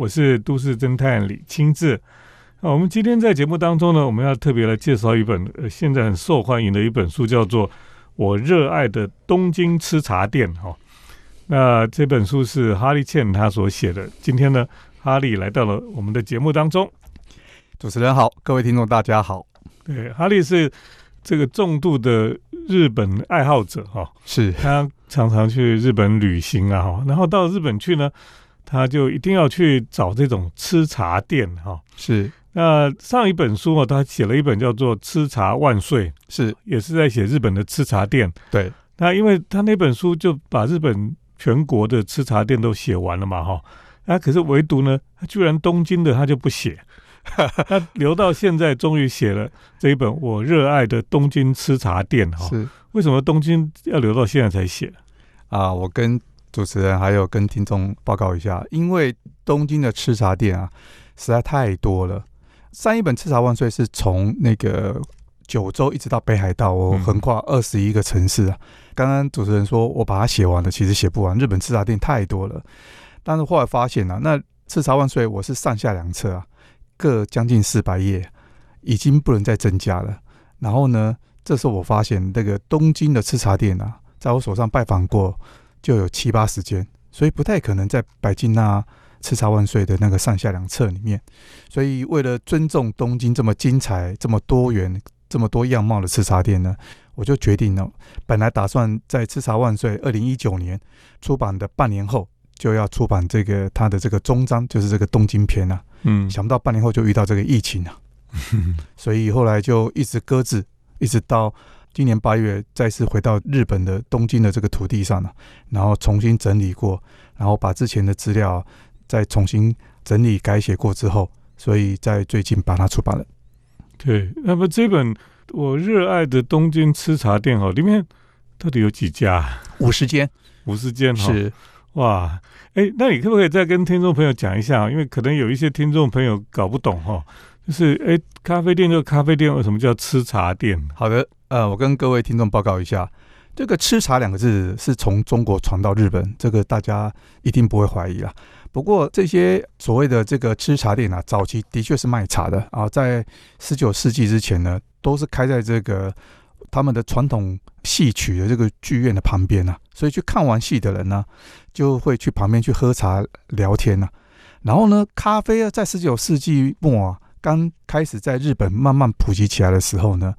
我是都市侦探李清志。啊，我们今天在节目当中呢，我们要特别来介绍一本呃现在很受欢迎的一本书，叫做《我热爱的东京吃茶店》哈。那这本书是哈利茜他所写的。今天呢，哈利来到了我们的节目当中。主持人好，各位听众大家好。对，哈利是这个重度的日本爱好者哈，是他常常去日本旅行啊哈，然后到日本去呢，他就一定要去找这种吃茶店哈。是，那上一本书啊，他写了一本叫做《吃茶万岁》，是也是在写日本的吃茶店。对，那因为他那本书就把日本全国的吃茶店都写完了嘛哈，那可是唯独呢，他居然东京的他就不写。他留到现在，终于写了这一本我热爱的东京吃茶店哈。是为什么东京要留到现在才写？啊，我跟主持人还有跟听众报告一下，因为东京的吃茶店啊实在太多了。上一本《吃茶万岁》是从那个九州一直到北海道，我嗯横跨二十一个城市啊。刚刚主持人说我把它写完了，其实写不完，日本吃茶店太多了。但是后来发现啊，那《吃茶万岁》我是上下两册啊，各将近四百页，已经不能再增加了。然后呢，这时候我发现那个东京的吃茶店啊，在我手上拜访过就有七八十间，所以不太可能在百金那叱咤万岁的那个上下两册里面。所以为了尊重东京这么精彩、这么多元、这么多样貌的吃茶店呢，我就决定了，本来打算在吃茶万岁二零一九年出版的半年后。就要出版这个它的这个终章，就是这个东京篇啊。嗯，想不到半年后就遇到这个疫情啊，所以后来就一直搁置，一直到今年八月再次回到日本的东京的这个土地上了，然后重新整理过，然后把之前的资料再重新整理改写过之后，所以在最近把它出版了。对。那么这本我热爱的东京吃茶店哦，里面到底有几家？五十间五十间哈。是哇，哎，那你可不可以再跟听众朋友讲一下？因为可能有一些听众朋友搞不懂哈，就是哎，咖啡店就咖啡店，为什么叫吃茶店？好的，呃，我跟各位听众报告一下，这个“吃茶”两个字是从中国传到日本，这个大家一定不会怀疑啦。不过这些所谓的这个吃茶店啊，早期的确是卖茶的啊，在十九世纪之前呢，都是开在这个他们的传统戏曲的这个剧院的旁边啊，所以去看完戏的人呢，就会去旁边去喝茶聊天呐、然后呢，咖啡啊，在十九世纪末啊，刚开始在日本慢慢普及起来的时候呢，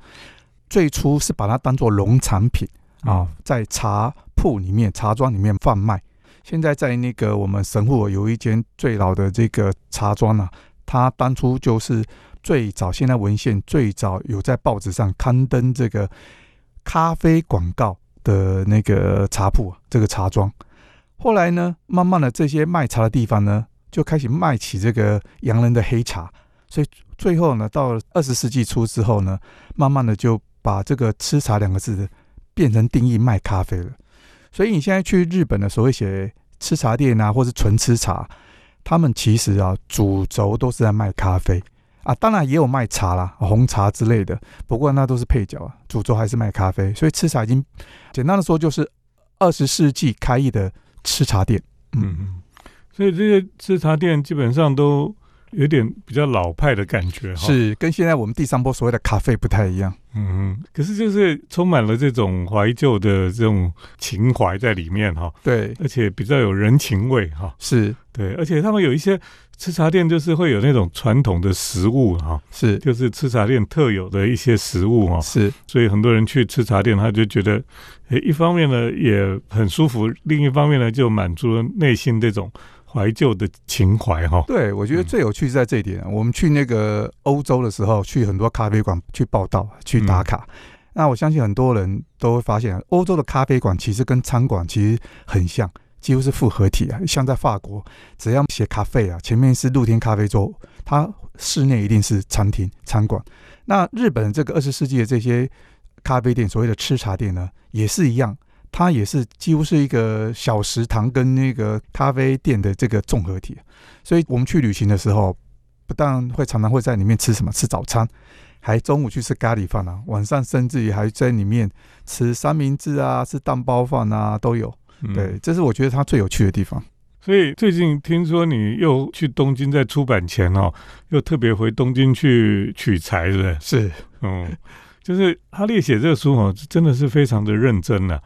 最初是把它当做农产品啊，在茶铺里面、茶庄里面贩卖。现在在那个我们神户有一间最老的这个茶庄啊，它当初就是最早现在文献最早有在报纸上刊登这个咖啡广告的那个茶铺啊，这个茶庄。后来呢，慢慢的这些卖茶的地方呢，就开始卖起这个洋人的黑茶，所以最后呢，到二十世纪初之后呢，慢慢的就把这个“吃茶”两个字变成定义卖咖啡了。所以你现在去日本的所谓写吃茶店啊，或是纯吃茶，他们其实啊主轴都是在卖咖啡啊，当然也有卖茶啦、红茶之类的，不过那都是配角啊，主轴还是卖咖啡。所以吃茶已经简单的说就是二十世纪开业的吃茶店。嗯嗯，所以这些吃茶店基本上都有点比较老派的感觉哈。，是跟现在我们第三波所谓的咖啡不太一样。嗯嗯，可是就是充满了这种怀旧的这种情怀在里面哈，对，而且比较有人情味哈。是。对，而且他们有一些吃茶店就是会有那种传统的食物哈，是。就是吃茶店特有的一些食物哈，是，所以很多人去吃茶店，他就觉得，诶，一方面呢也很舒服，另一方面呢就满足了内心这种怀旧的情怀哈。对，我觉得嗯最有趣是在这一点。我们去那个欧洲的时候，去很多咖啡馆去报道、去打卡。那我相信很多人都会发现，欧洲的咖啡馆其实跟餐馆其实很像，几乎是复合体啊。像在法国，只要写咖啡啊，前面是露天咖啡桌，它室内一定是餐厅、餐馆。那日本这个二十世纪的这些咖啡店，所谓的吃茶店呢，也是一样。它也是几乎是一个小食堂跟那个咖啡店的这个综合体，所以我们去旅行的时候，不但会常常会在里面吃什么吃早餐，还中午去吃咖喱饭啊，晚上甚至于还在里面吃三明治啊、吃蛋包饭啊都有。嗯对，这是我觉得它最有趣的地方。所以最近听说你又去东京，在出版前哦，又特别回东京去取材，是是？是，嗯，就是哈利写这个书哦，真的是非常的认真呐、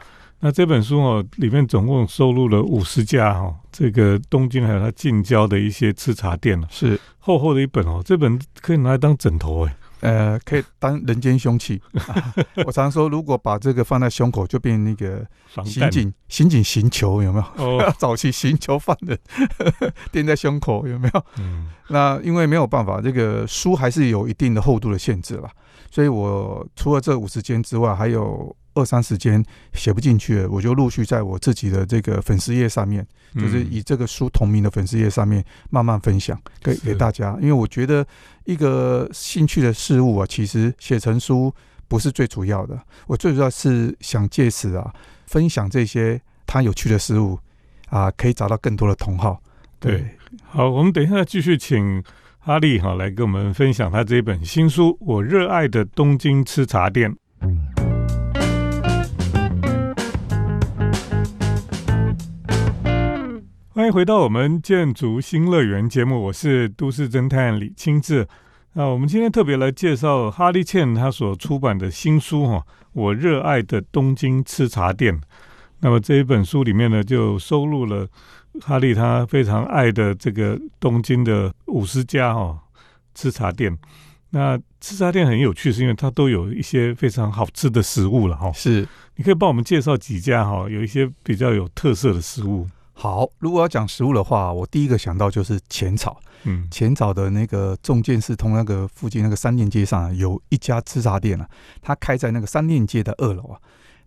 那这本书哦，里面总共收录了五十家哦，这个东京还有它近郊的一些吃茶店哦，是，厚厚的一本哦，这本可以拿来当枕头哎。呃，可以当人间凶器。啊 我常说，如果把这个放在胸口，就变那个刑警刑警刑球，有没有？哦，早期刑求犯人 垫在胸口，有没有？嗯，那因为没有办法，这个书还是有一定的厚度的限制啦，所以我除了这五十间之外，还有二三十间写不进去的，我就陆续在我自己的这个粉丝页上面，就是嗯以这个书同名的粉丝页上面慢慢分享给给大家，因为我觉得一个兴趣的事物啊，其实写成书不是最主要的，我最主要是想借此啊分享这些他有趣的事物啊，可以找到更多的同好。对，好，我们等一下继续请哈利哈来跟我们分享他这一本新书《我热爱的东京吃茶店》。欢迎回到我们建筑新乐园节目，我是都市侦探李清志。那我们今天特别来介绍哈利茜他所出版的新书哈，我热爱的东京吃茶店。那么这一本书里面呢，就收录了哈利他非常爱的这个东京的五十家哦吃茶店。那吃茶店很有趣，是因为它都有一些非常好吃的食物了哈。是你可以帮我们介绍几家哈，有一些比较有特色的食物。好，如果要讲食物的话，我第一个想到就是浅草。嗯浅草的那个重建四通那个附近那个三店街上、啊、有一家吃茶店啊，它开在那个三店街的二楼啊。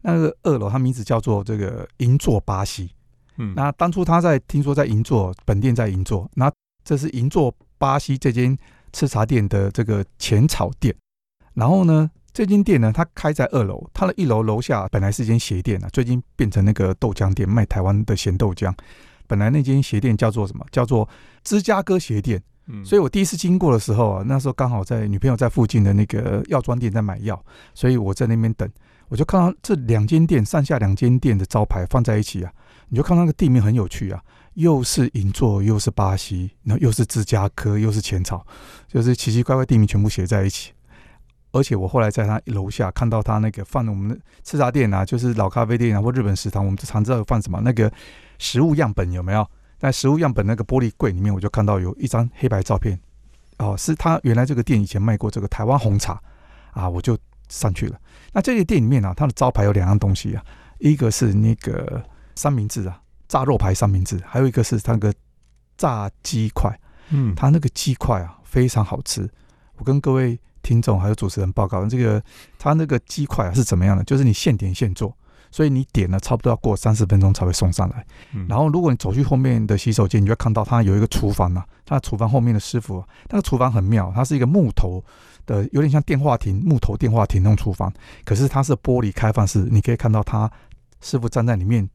那个二楼它名字叫做这个银座巴西。嗯，那当初他在听说在银座本店在银座，那这是银座巴西这间吃茶店的这个浅草店。然后呢，这间店呢，它开在二楼，它的一楼楼下本来是一间鞋店啊，最近变成那个豆浆店，卖台湾的咸豆浆。本来那间鞋店叫做什么？叫做芝加哥鞋店。嗯所以我第一次经过的时候啊，那时候刚好在女朋友在附近的那个药妆店在买药，所以我在那边等，我就看到这两间店上下两间店的招牌放在一起啊，你就看那个地名很有趣啊，又是银座，又是巴西，然后又是芝加哥，又是浅草，就是奇奇怪怪地名全部写在一起。而且我后来在他楼下看到他那个放我们的吃茶店啊，就是老咖啡店啊或日本食堂，我们常知道放什么那个食物样本有没有？在食物样本那个玻璃柜里面，我就看到有一张黑白照片，哦，是他原来这个店以前卖过这个台湾红茶啊，我就上去了。那这个店里面啊，它的招牌有两样东西啊，一个是那个三明治啊，炸肉排三明治，还有一个是它那个炸鸡块，嗯，它那个鸡块啊非常好吃。我跟各位听众还有主持人报告，这个它那个鸡块啊是怎么样的？就是你现点现做，所以你点了差不多要过三十分钟才会送上来。嗯然后如果你走去后面的洗手间，你就会看到它有一个厨房啊，它的厨房后面的师傅啊，那个厨房很妙，它是一个木头的，有点像电话亭木头电话亭那种厨房，可是它是玻璃开放式，你可以看到他师傅站在里面。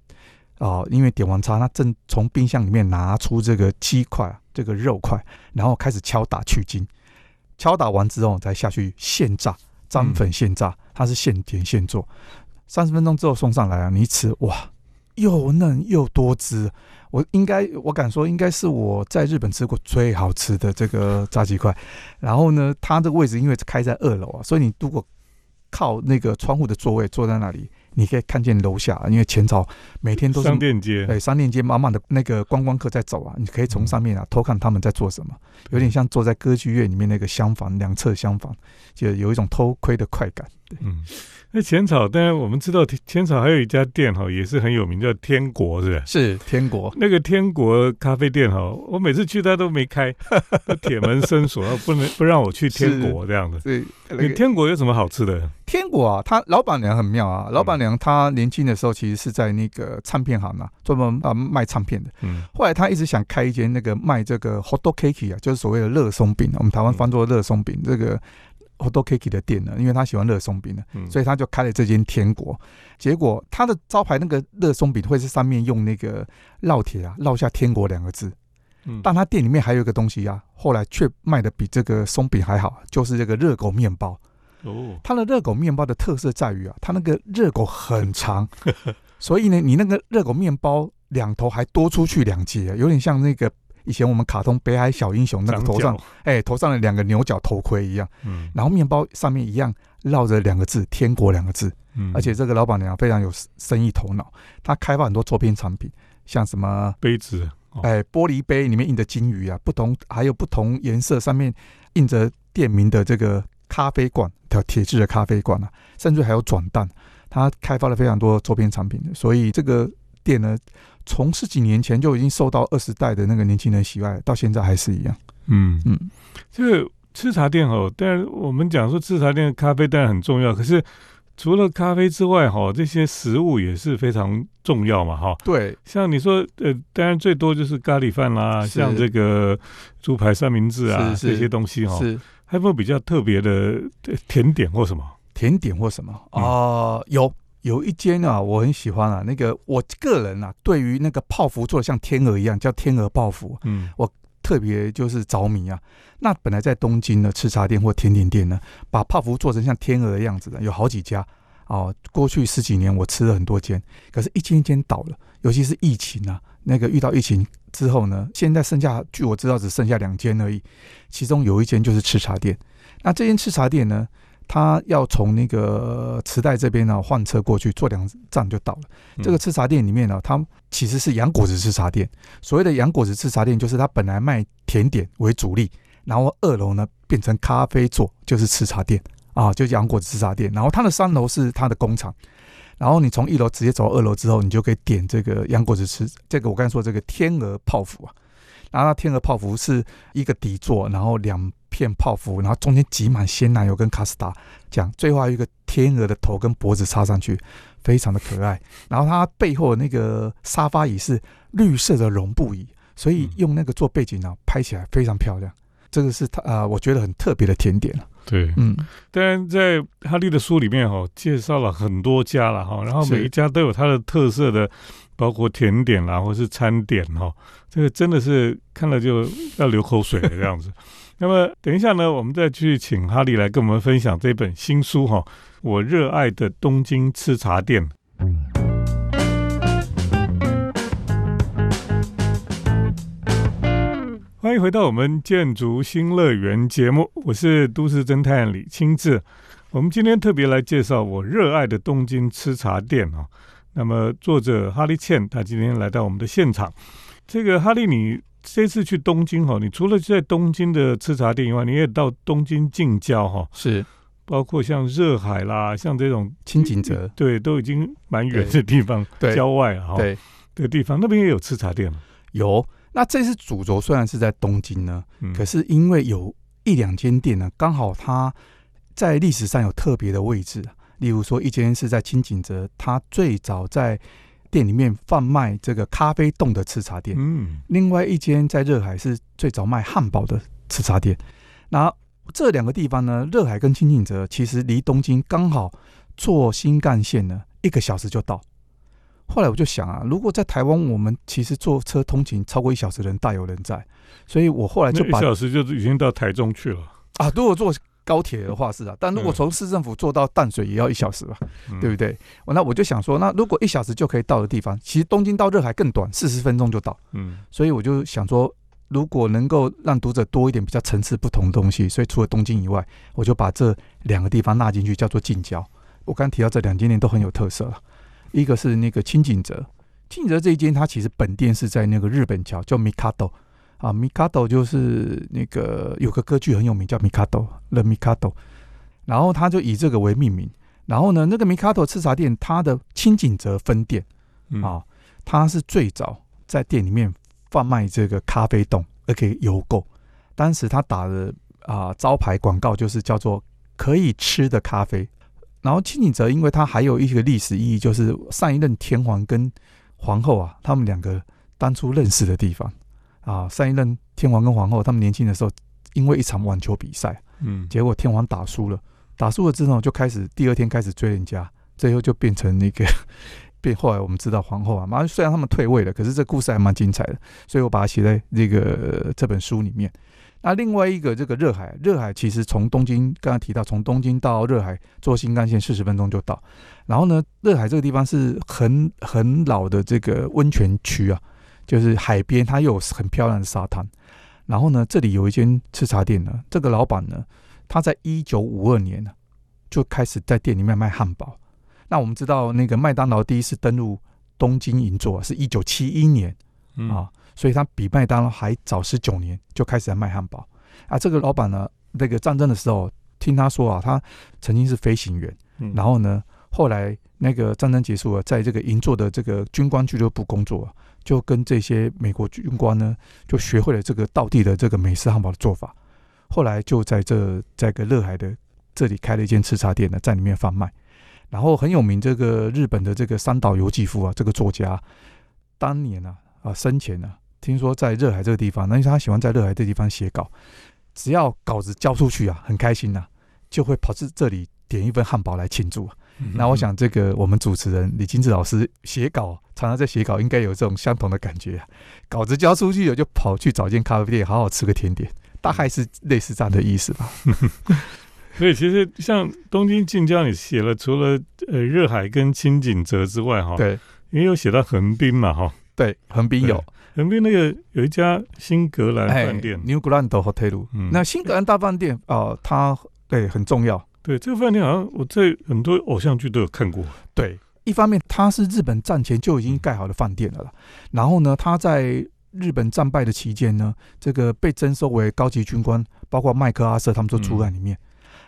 哦，因为点完茶，他正从冰箱里面拿出这个鸡块啊，这个肉块，然后开始敲打去筋，敲打完之后再下去现炸，沾粉现炸，它是现点现做，三十分钟之后送上来啊，你一吃哇，又嫩又多汁，我应该我敢说应该是我在日本吃过最好吃的这个炸鸡块。然后呢，它的位置因为开在二楼啊，所以你如果靠那个窗户的座位坐在那里，你可以看见楼下，因为前朝每天都是商店街，对，商店街满满的那个观光客在走啊，你可以从上面啊偷看他们在做什么，有点像坐在歌剧院里面那个厢房两侧厢房，就有一种偷窥的快感。嗯，那浅草，当然我们知道浅草还有一家店哈，也是很有名，叫天国，是不是？是天国，那个天国咖啡店哈，我每次去他都没开，都铁门深锁，不能不让我去天国这样的。对，你天国有什么好吃的？天国啊，他老板娘很妙啊，老板娘她年轻的时候其实是在那个唱片行啊，专门啊卖唱片的。嗯后来他一直想开一间那个卖这个 hot dog cake 啊，就是所谓的热松饼，我们台湾翻作热松饼这个 hot dog cake 的店呢，因为他喜欢热松饼呢，嗯，所以他就开了这间天国。结果他的招牌那个热松饼会是上面用那个烙铁啊烙下天国两个字，嗯但他店里面还有一个东西啊，后来却卖的比这个松饼还好，就是这个热狗面包。哦，它的热狗面包的特色在于啊，它那个热狗很长，所以呢，你那个热狗面包两头还多出去两节，有点像那个以前我们卡通《北海小英雄》那个长头上角，哎、头上的两个牛角头盔一样。嗯。然后面包上面一样绕着两个字“天国”两个字，嗯。而且这个老板娘非常有生意头脑，她开发很多周边产品，像什么杯子，哦。哎玻璃杯里面印着金鱼啊，不同还有不同颜色上面印着店名的这个咖啡罐，条铁质的咖啡罐啊，甚至还有转蛋，她开发了非常多周边产品。的，所以这个店呢，从十几年前就已经受到二十代的那个年轻人喜爱，到现在还是一样。嗯。嗯，这个吃茶店哦，但然我们讲说吃茶店的咖啡当然很重要，可是除了咖啡之外，哈，这些食物也是非常重要嘛，哈。对，像你说，呃，当然最多就是咖喱饭啦，像这个猪排三明治啊是是。这些东西哈，是。还有没有比较特别的呃甜点或什么？甜点或什么？嗯。啊、有有一间啊，我很喜欢啊。那个我个人啊，对于那个泡芙做的像天鹅一样，叫天鹅泡芙，嗯我特别就是着迷啊。那本来在东京的，吃茶店或甜点店呢，把泡芙做成像天鹅的样子的，有好几家哦。过去十几年我吃了很多间，可是一间一间倒了，尤其是疫情啊，那个遇到疫情之后呢，现在剩下据我知道只剩下两间而已，其中有一间就是吃茶店。那这间吃茶店呢，它要从那个池袋这边呢换车过去，坐两站就到了。这个吃茶店里面呢，它其实是洋果子吃茶店。所谓的洋果子吃茶店，就是它本来卖甜点为主力，然后二楼呢变成咖啡座，就是吃茶店啊，就洋果子吃茶店。然后它的三楼是它的工厂，然后你从一楼直接走到二楼之后，你就可以点这个洋果子吃这个我刚才说这个天鹅泡芙啊。然后它天鹅泡芙是一个底座，然后两片泡芙，然后中间挤满鲜奶油跟卡斯达酱，最后还有一个天鹅的头跟脖子插上去，非常的可爱。然后它背后的那个沙发椅是绿色的绒布椅，所以用那个做背景呢、拍起来非常漂亮。这个是它呃，我觉得很特别的甜点了。对，嗯，当然在哈利的书里面哈、介绍了很多家了哈，然后每一家都有它的特色的，包括甜点啦或是餐点哈、这个真的是看了就要流口水的这样子。那么等一下呢，我们再去请哈利来跟我们分享这本新书哈、我热爱的东京吃茶店。欢迎回到我们建筑新乐园节目，我是都市侦探李清志。我们今天特别来介绍我热爱的东京吃茶店啊。那么作者哈利茜，他今天来到我们的现场。这个哈利，你这次去东京哈，你除了在东京的吃茶店以外，你也到东京近郊哈，是。包括像热海啦，像这种清景泽，对，都已经蛮远的地方，对郊外啊，哈对，的地方，那边也有吃茶店吗？有。那这次主轴虽然是在东京呢，嗯，可是因为有一两间店呢，刚好它在历史上有特别的位置啊。例如说，一间是在清景泽，它最早在店里面贩卖这个咖啡冻的吃茶店；嗯另外一间在热海是最早卖汉堡的吃茶店。那这两个地方呢，热海跟清景泽其实离东京刚好坐新干线呢一个小时就到。后来我就想啊，如果在台湾，我们其实坐车通勤超过一小时的人大有人在，所以我后来就把一小时就已经到台中去了，啊，如果坐高铁的话是啊，但如果嗯从市政府坐到淡水也要一小时吧，嗯对不对？我那我就想说，那如果一小时就可以到的地方，其实东京到热海更短，四十分钟就到。嗯所以我就想说，如果能够让读者多一点比较层次不同的东西，所以除了东京以外，我就把这两个地方纳进去，叫做近郊。我刚提到这两间店都很有特色了，一个是那个清景泽，清景泽这一间它其实本店是在那个日本桥，叫 Mikado 啊，Mikado 就是那个有个歌剧很有名叫 Mikado，The Mikado，然后他就以这个为命名。然后呢，那个 Mikado 吃茶店它的清景泽分店。嗯啊，它是最早在店里面贩卖这个咖啡冻，而可以邮购。当时他打的啊、招牌广告就是叫做“可以吃的咖啡”。然后清景泽，因为它还有一个历史意义，就是上一任天皇跟皇后啊，他们两个当初认识的地方啊。上一任天皇跟皇后他们年轻的时候，因为一场网球比赛，嗯结果天皇打输了，打输了之后就开始第二天开始追人家，最后就变成那个 变后来我们知道皇后啊，马虽然他们退位了，可是这故事还蛮精彩的，所以我把它写在这个这本书里面。那另外一个这个热海，热海其实从东京刚刚提到，从东京到热海坐新干线四十分钟就到。然后呢，热海这个地方是很很老的这个温泉区啊，就是海边，它又有很漂亮的沙滩。然后呢，这里有一间吃茶店呢，这个老板呢，他在一九五二年呢就开始在店里面卖汉堡。那我们知道，那个麦当劳第一次登陆东京银座是一九七一年啊。所以他比麦当劳还早十九年就开始在卖汉堡啊！这个老板呢，那个战争的时候，听他说啊，他曾经是飞行员，然后呢，后来那个战争结束了，在这个银座的这个军官俱乐部工作，就跟这些美国军官呢，就学会了这个道地的这个美式汉堡的做法。后来就在这在个乐海的这里开了一间吃茶店呢，在里面贩卖。然后很有名这个日本的这个三岛由纪夫啊，这个作家，当年呢啊生前呢。听说在热海这个地方，那他喜欢在热海这地方写稿，只要稿子交出去啊，很开心呐，就会跑至这里点一份汉堡来庆祝。那我想，这个我们主持人李金志老师写稿，常常在写稿，应该有这种相同的感觉。啊稿子交出去了，就跑去找间咖啡店，好好吃个甜点，大概是类似这样的意思吧。所以，其实像东京近郊，你写了除了呃热海跟清景泽之外，哈，对，也有写到横滨嘛，哈，对，横滨有。横滨那个有一家新格兰饭店，New Grand Hotel。嗯，那新格兰大饭店啊，它对很重要。对，这个饭店好像我在很多偶像剧都有看过。对，一方面它是日本战前就已经盖好的饭店了啦，然后呢，它在日本战败的期间呢，这个被征收为高级军官，包括麦克阿瑟他们都住在里面。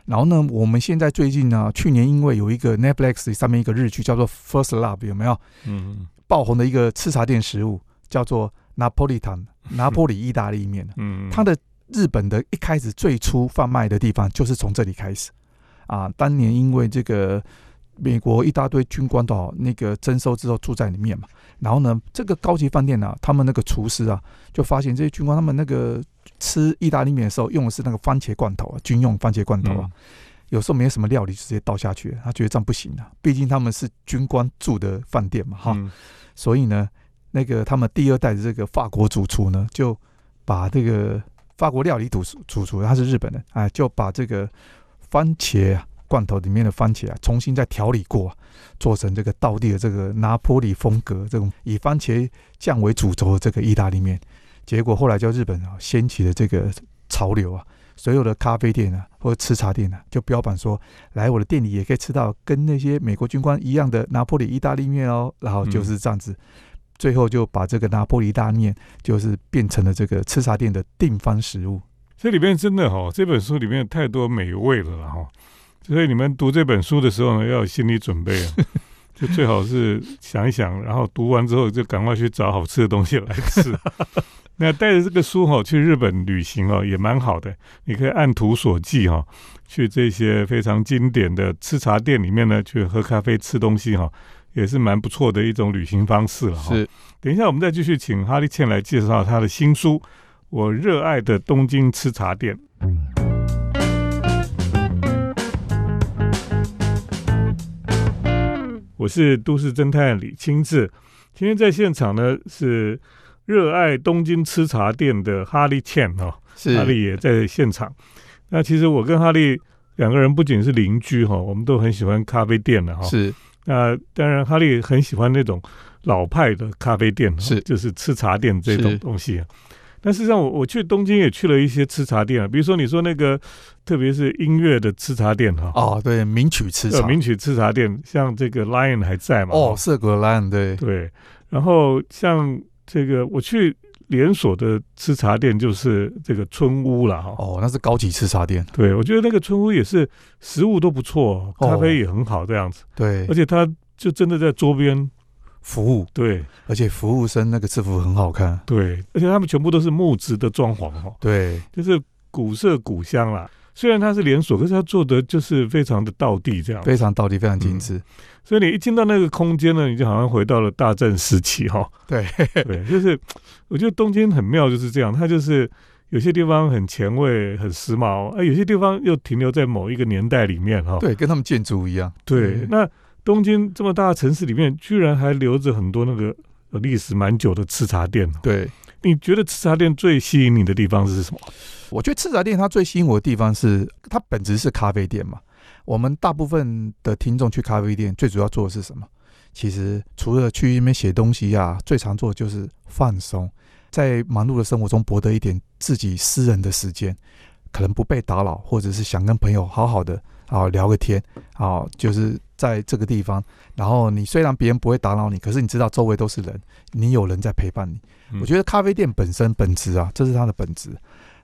然后呢，我们现在最近呢，去年因为有一个 Netflix 上面一个日剧叫做《First Love》，有没有？嗯，爆红的一个吃茶店食物。叫做拿破利坦拿破里意大利面，嗯，它的日本的一开始最初贩卖的地方就是从这里开始啊。当年因为这个美国一大堆军官到那个征收之后住在里面嘛，然后呢，这个高级饭店呢，他们那个厨师啊，就发现这些军官他们那个吃意大利面的时候用的是那个番茄罐头啊，军用番茄罐头啊，有时候没什么料理直接倒下去，他觉得这样不行啊，毕竟他们是军官住的饭店嘛，哈，所以呢。那个他们第二代的这个法国主厨呢，就把这个法国料理主主厨，他是日本人，哎，就把这个番茄啊罐头里面的番茄啊，重新再调理过，做成这个道地的这个拿坡里风格，这种以番茄酱为主轴的这个意大利面。结果后来叫日本啊掀起了这个潮流啊，所有的咖啡店啊或者吃茶店啊，就标榜说，来我的店里也可以吃到跟那些美国军官一样的拿坡里意大利面哦，然后就是这样子。最后就把这个拿破里大面，就是变成了这个吃茶店的定番食物。这里面真的哈，这本书里面太多美味了哈。所以你们读这本书的时候呢，要有心理准备啊，就最好是想一想，然后读完之后就赶快去找好吃的东西来吃。那带着这个书哈去日本旅行哦，也蛮好的。你可以按图索骥哈，去这些非常经典的吃茶店里面呢，去喝咖啡、吃东西哈。也是蛮不错的一种旅行方式了哈。是，等一下我们再继续请哈利倩来介绍他的新书《我热爱的东京吃茶店》。我是都市侦探李清志，今天在现场呢是热爱东京吃茶店的哈利倩哦，哈利也在现场。那其实我跟哈利两个人不仅是邻居哈，我们都很喜欢咖啡店的哈。是。那当然，哈利很喜欢那种老派的咖啡店，是就是吃茶店这种东西。但事实上，我我去东京也去了一些吃茶店啊，比如说你说那个，特别是音乐的吃茶店哈。哦，对，名曲吃茶，名曲吃茶店，像这个 Lion 还在嘛？哦，涩谷 Lion，对对。然后像这个，我去。连锁的吃茶店就是这个春屋了哈。哦，那是高级吃茶店。对，我觉得那个春屋也是食物都不错，咖啡也很好这样子。对，而且它就真的在周边服务。对，而且服务生那个制服很好看。对，而且他们全部都是木质的装潢哈。对，就是古色古香啦。虽然它是连锁，可是它做的就是非常的道地，这样非常道地，非常精致。所以你一进到那个空间呢，你就好像回到了大正时期哈。对对，就是我觉得东京很妙，就是这样，它就是有些地方很前卫、很时髦，啊，有些地方又停留在某一个年代里面哈。对，跟他们建筑一样。对，那东京这么大的城市里面，居然还留着很多那个呃历史蛮久的吃茶店。对，你觉得吃茶店最吸引你的地方是什么？我觉得吃茶店它最吸引我的地方是，它本质是咖啡店嘛。我们大部分的听众去咖啡店，最主要做的是什么？其实除了去那边写东西呀，最常做的就是放松，在忙碌的生活中博得一点自己私人的时间，可能不被打扰，或者是想跟朋友好好的啊聊个天啊，就是在这个地方。然后你虽然别人不会打扰你，可是你知道周围都是人，你有人在陪伴你。我觉得咖啡店本身本质啊，这是它的本质。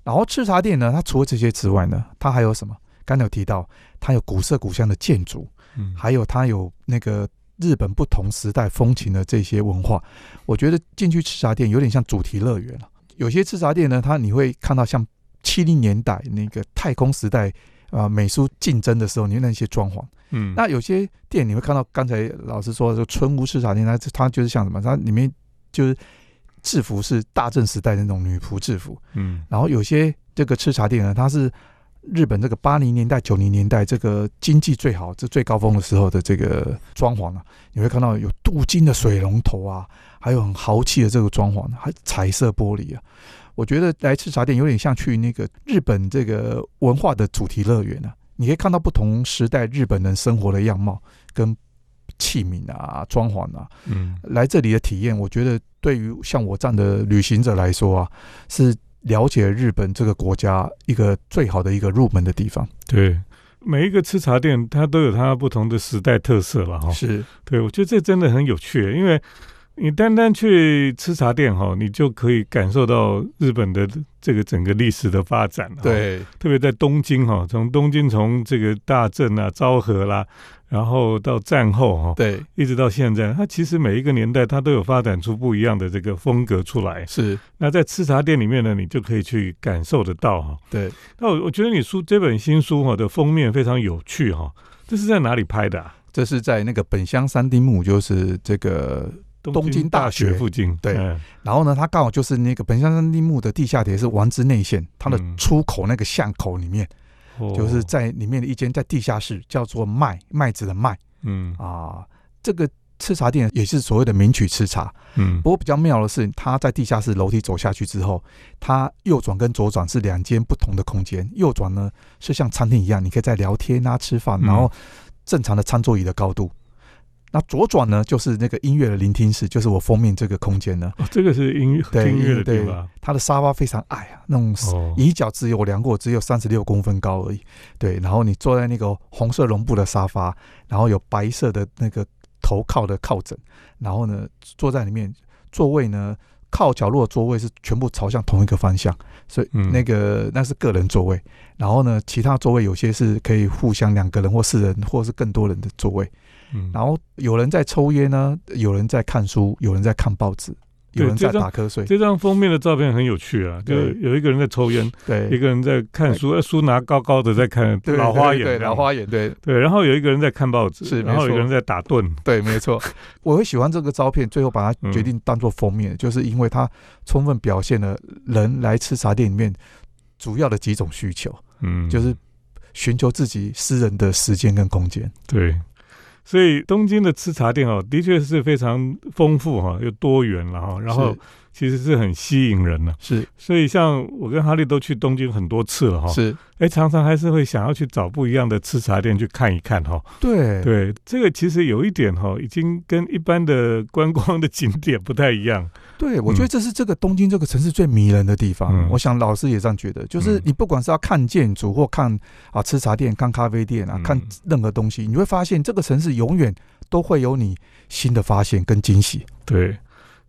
然后吃茶店呢，它除了这些之外呢，它还有什么？刚才有提到，它有古色古香的建筑，嗯，还有它有那个日本不同时代风情的这些文化。我觉得进去吃茶店有点像主题乐园了。有些吃茶店呢，它你会看到像七零年代那个太空时代啊美苏竞争的时候，你那些装潢，嗯，那有些店你会看到，刚才老师说的春屋吃茶店，它它就是像什么？它里面就是制服是大正时代的那种女仆制服，嗯，然后有些这个吃茶店呢，它是。日本这个八零年代、九零年代这个经济最好、这最高峰的时候的这个装潢啊，你会看到有镀金的水龙头啊，还有很豪气的这个装潢，还彩色玻璃啊。我觉得来吃茶店有点像去那个日本这个文化的主题乐园啊，你可以看到不同时代日本人生活的样貌跟器皿啊、装潢啊。嗯，来这里的体验，我觉得对于像我这样的旅行者来说啊，是。了解日本这个国家一个最好的一个入门的地方。对，每一个吃茶店它都有它不同的时代特色了哈。是，对我觉得这真的很有趣，因为你单单去吃茶店哈，你就可以感受到日本的这个整个历史的发展。对，特别在东京哈，从东京从这个大正啊、昭和啦。然后到战后哈，对，一直到现在，它其实每一个年代它都有发展出不一样的这个风格出来。是，那在吃茶店里面呢，你就可以去感受得到哈。对，那我我觉得你书这本新书哈的封面非常有趣哈，这是在哪里拍的？这是在那个本乡三丁目，就是这个东京大学附近。对，然后呢，它刚好就是那个本乡三丁目的地下铁是丸之内线，它的出口那个巷口里面。就是在里面的一间在地下室，叫做麦麦子的麦，嗯啊，这个吃茶店也是所谓的名曲吃茶，嗯。不过比较妙的是，它在地下室楼梯走下去之后，它右转跟左转是两间不同的空间。右转呢是像餐厅一样，你可以在聊天啊、吃饭，然后正常的餐桌椅的高度。那左转呢，就是那个音乐的聆听室，就是我封面这个空间呢。这个是音乐听音乐的地方。它的沙发非常矮啊，那种椅脚只有我量过，只有三十六公分高而已。对，然后你坐在那个红色绒布的沙发，然后有白色的那个头靠的靠枕，然后呢坐在里面，座位呢靠角落的座位是全部朝向同一个方向，所以那个那是个人座位。然后呢，其他座位有些是可以互相两个人或四人或是更多人的座位。然后有人在抽烟呢，有人在看书，有人在看报纸，有人在打瞌睡。这张封面的照片很有趣啊，就有一个人在抽烟，对，一个人在看书，书拿高高的在看，老花眼，老花眼，对。对。然后有一个人在看报纸，是，然后有一个人在打盹，对，没错。我会喜欢这个照片，最后把它决定当做封面，就是因为它充分表现了人来吃茶店里面主要的几种需求，嗯，就是寻求自己私人的时间跟空间，对。所以东京的吃茶店哦，的确是非常丰富哈，又多元了哈，然后其实是很吸引人的。是，所以像我跟哈利都去东京很多次了哈。是，哎，常常还是会想要去找不一样的吃茶店去看一看哈。对对，这个其实有一点哈，已经跟一般的观光的景点不太一样。对，我觉得这是这个东京这个城市最迷人的地方。我想老师也这样觉得，就是你不管是要看建筑或看啊吃茶店、看咖啡店啊、看任何东西，你会发现这个城市永远都会有你新的发现跟惊喜。对，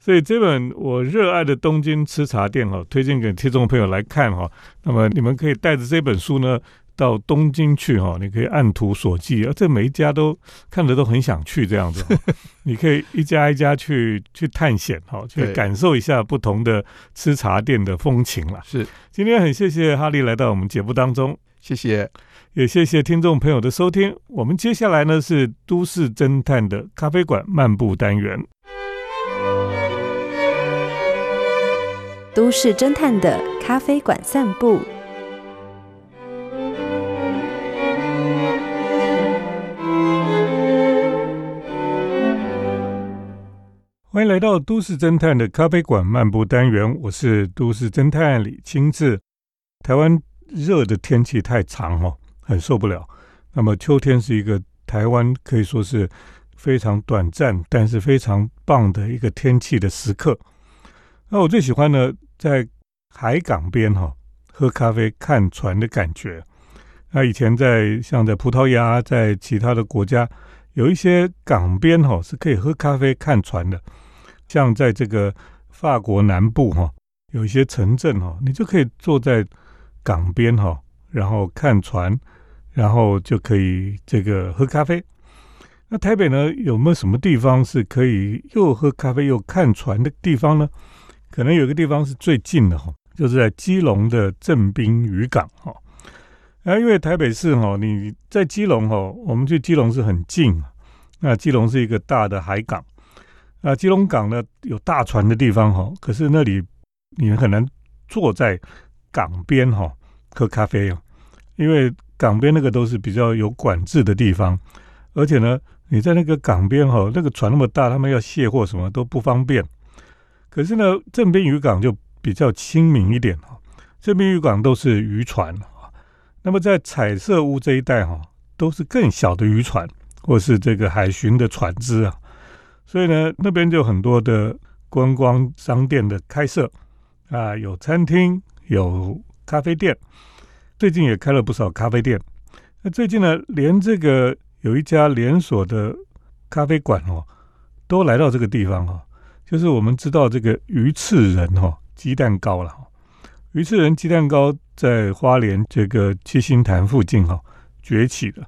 所以这本我热爱的东京吃茶店哈，推荐给听众朋友来看哈。那么你们可以带着这本书呢。到东京去哈，你可以按图索骥，而这每一家都看着都很想去这样子，你可以一家一家去去探险哈，去感受一下不同的吃茶店的风情了。是，今天很谢谢哈利来到我们节目当中，谢谢，也谢谢听众朋友的收听。我们接下来呢是都市侦探的咖啡馆漫步单元，都市侦探的咖啡馆散步。欢迎来到都市侦探的咖啡馆漫步单元，我是都市侦探李清志。台湾热的天气太长哦，很受不了。那么秋天是一个台湾可以说是非常短暂，但是非常棒的一个天气的时刻。那我最喜欢呢，在海港边哈喝咖啡、看船的感觉。那以前在像在葡萄牙，在其他的国家，有一些港边哈是可以喝咖啡、看船的。像在这个法国南部哈，有一些城镇哈，你就可以坐在港边哈，然后看船，然后就可以这个喝咖啡。那台北呢，有没有什么地方是可以又喝咖啡又看船的地方呢？可能有个地方是最近的哈，就是在基隆的正滨渔港哈。啊，因为台北市哈，你在基隆哈，我们去基隆是很近，那基隆是一个大的海港。啊，基隆港呢有大船的地方哈，可是那里你很难坐在港边哈喝咖啡哦，因为港边那个都是比较有管制的地方，而且呢你在那个港边哈，那个船那么大，他们要卸货什么都不方便。可是呢，正滨渔港就比较亲民一点哈，正滨渔港都是渔船，那么在彩色屋这一带哈，都是更小的渔船或是这个海巡的船只啊。所以呢，那边就很多的观光商店的开设啊，有餐厅，有咖啡店，最近也开了不少咖啡店。那最近呢，连这个有一家连锁的咖啡馆哦，都来到这个地方哈，就是我们知道这个鱼翅人哈鸡蛋糕了哈，鱼翅人鸡蛋糕在花莲这个七星潭附近哈崛起的，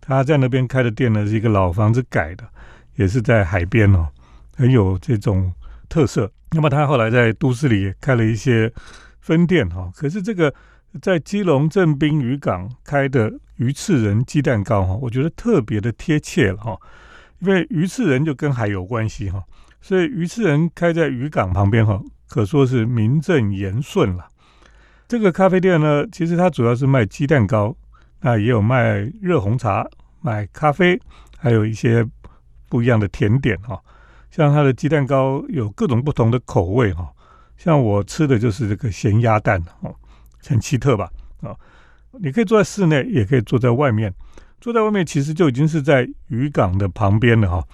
他在那边开的店呢是一个老房子改的。也是在海边哦，很有这种特色。那么他后来在都市里开了一些分店哈。可是这个在基隆正滨渔港开的鱼翅人鸡蛋糕哈，我觉得特别的贴切了哈。因为鱼翅人就跟海有关系哈，所以鱼翅人开在渔港旁边哈，可说是名正言顺了。这个咖啡店呢，其实它主要是卖鸡蛋糕，那也有卖热红茶、卖咖啡，还有一些。不一样的甜点哈，像它的鸡蛋糕有各种不同的口味哈，像我吃的就是这个咸鸭蛋哦，很奇特吧啊？你可以坐在室内，也可以坐在外面。坐在外面其实就已经是在渔港的旁边了哈，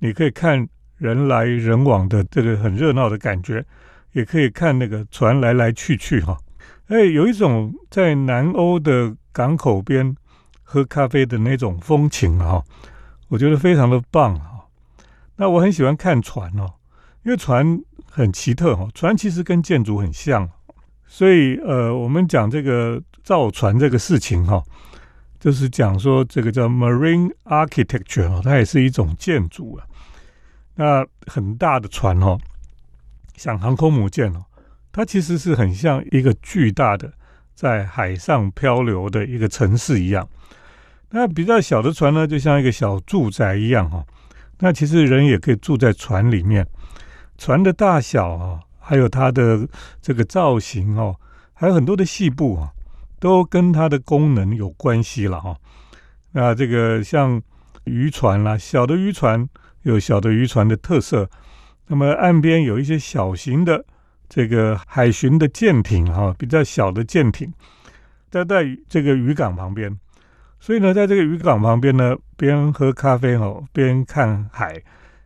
你可以看人来人往的这个很热闹的感觉，也可以看那个船来来去去哈。哎，有一种在南欧的港口边喝咖啡的那种风情哈。我觉得非常的棒啊！那我很喜欢看船哦，因为船很奇特哈。船其实跟建筑很像，所以呃，我们讲这个造船这个事情哈，就是讲说这个叫 marine architecture 啊，它也是一种建筑啊。那很大的船哦，像航空母舰哦，它其实是很像一个巨大的在海上漂流的一个城市一样。那比较小的船呢，就像一个小住宅一样哈。那其实人也可以住在船里面。船的大小啊，还有它的这个造型哦，还有很多的细部啊，都跟它的功能有关系了哈。那这个像渔船啦，小的渔船有小的渔船的特色。那么岸边有一些小型的这个海巡的舰艇哈，比较小的舰艇，在在这个渔港旁边。所以呢，在这个渔港旁边呢，边喝咖啡哈，边看海，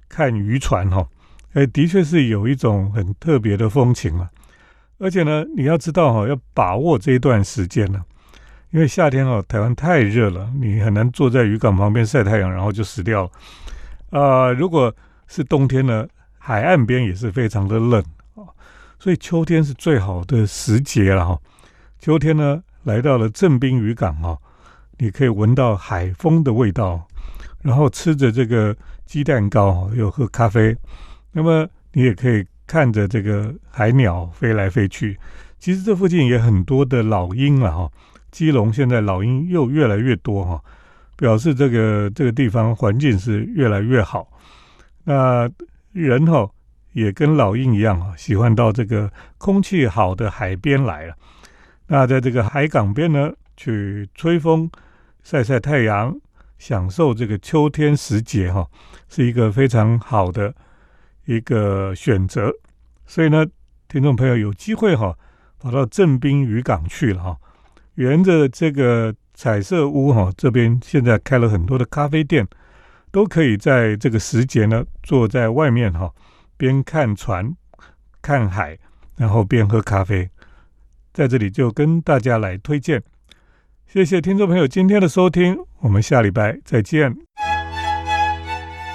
看渔船哈，哎，的确是有一种很特别的风情了。而且呢，你要知道哈，要把握这一段时间呢，因为夏天哦，台湾太热了，你很难坐在渔港旁边晒太阳，然后就死掉了。啊，如果是冬天呢，海岸边也是非常的冷啊，所以秋天是最好的时节了哈。秋天呢，来到了正滨渔港哈。你可以闻到海风的味道，然后吃着这个鸡蛋糕，又喝咖啡。那么你也可以看着这个海鸟飞来飞去。其实这附近也很多的老鹰了哈。基隆现在老鹰又越来越多哈，表示这个这个地方环境是越来越好。那人哈也跟老鹰一样啊，喜欢到这个空气好的海边来了。那在这个海港边呢，去吹风。晒晒太阳，享受这个秋天时节哈，是一个非常好的一个选择。所以呢，听众朋友有机会哈，跑到镇滨渔港去了哈，沿着这个彩色屋哈这边，现在开了很多的咖啡店，都可以在这个时节呢，坐在外面哈，边看船、看海，然后边喝咖啡。在这里就跟大家来推荐。谢谢听众朋友今天的收听，我们下礼拜再见。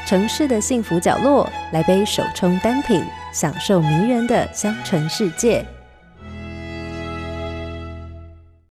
城市的幸福角落，来杯手冲单品，享受迷人的香醇世界。